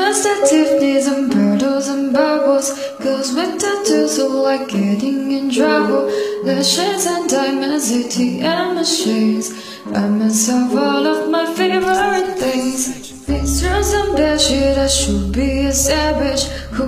Breakfast at Tiffany's and Bertos and bubbles. Girls with tattoos who like getting in trouble. The and diamonds, ATM machines. Buy myself all of my favorite things. Pictures and bullshit, I should be a savage. Who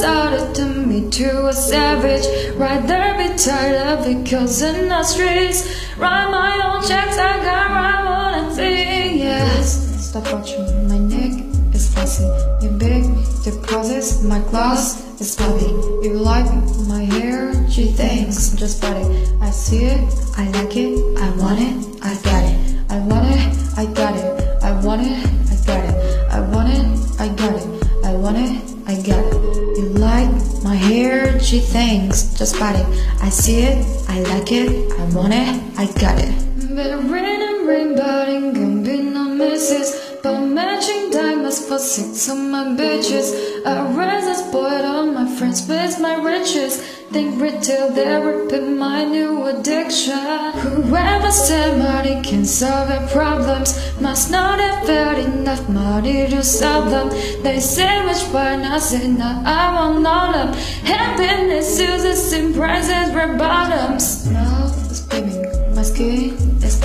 thought it to me to a savage? Right there be tired of it, because in the streets. Write my own checks, I got right one thing, yes. Stop watching my neck is fuzzy You big deposits, my glass is puppy You like my hair, she thinks just body I see it, I like it, I want it, I got it I want it, I got it I want it, I got it I want it, I got it I want it, I got it You like my hair, she thinks just body I see it, I like it, I want it, I got it Rain and rain, but ain't gonna be no misses. But matching diamonds for six of my bitches. I rise as spoiled all my friends with my riches. Think retail, they repeat my new addiction. Whoever said money can solve your problems Must not have felt enough money to solve them. They say much, part, I say no, I want all of Happiness uses in prices, red bottoms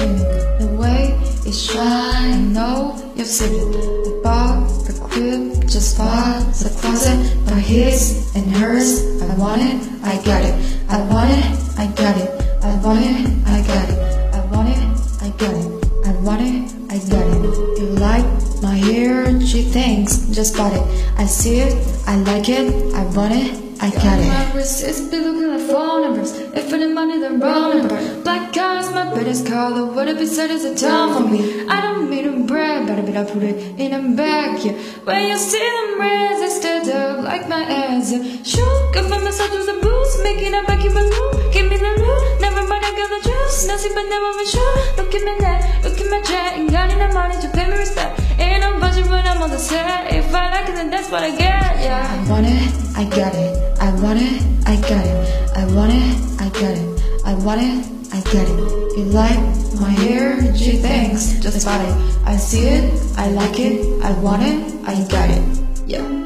is The way it shines, I know you've seen it The bar, the crib, just far The closet, my his and hers I want it, I got it. I want it, I got it. I want it, I got it. I want it, I got it. I want it, I got it. You like my hair, she thinks, just bought it. I see it, I like it I want it, I got it. My wrist is be looking like phone numbers If any money, then wrong number. Black car is my baddest color What it said it's a town for me. I don't mean to brag, but I bet I put it in a bag, yeah. When you see them reds, they stand up like my ass, yeah. Sure, give me myself to the boost Making it back in my room. Give me the loot, never mind, I got the juice. Nothing but never been sure. Look at me now, look at my jet Ain't got enough money to pay me respect. Ain't no budget when I'm on the set. If I like it, then that's what I get, I want it, I got it. I want it, I got it. I want it, I got it. I want it, I got it. You like my hair? Gee, thanks. Just bought it. I see it, I like it. I want it, I got it. Yeah.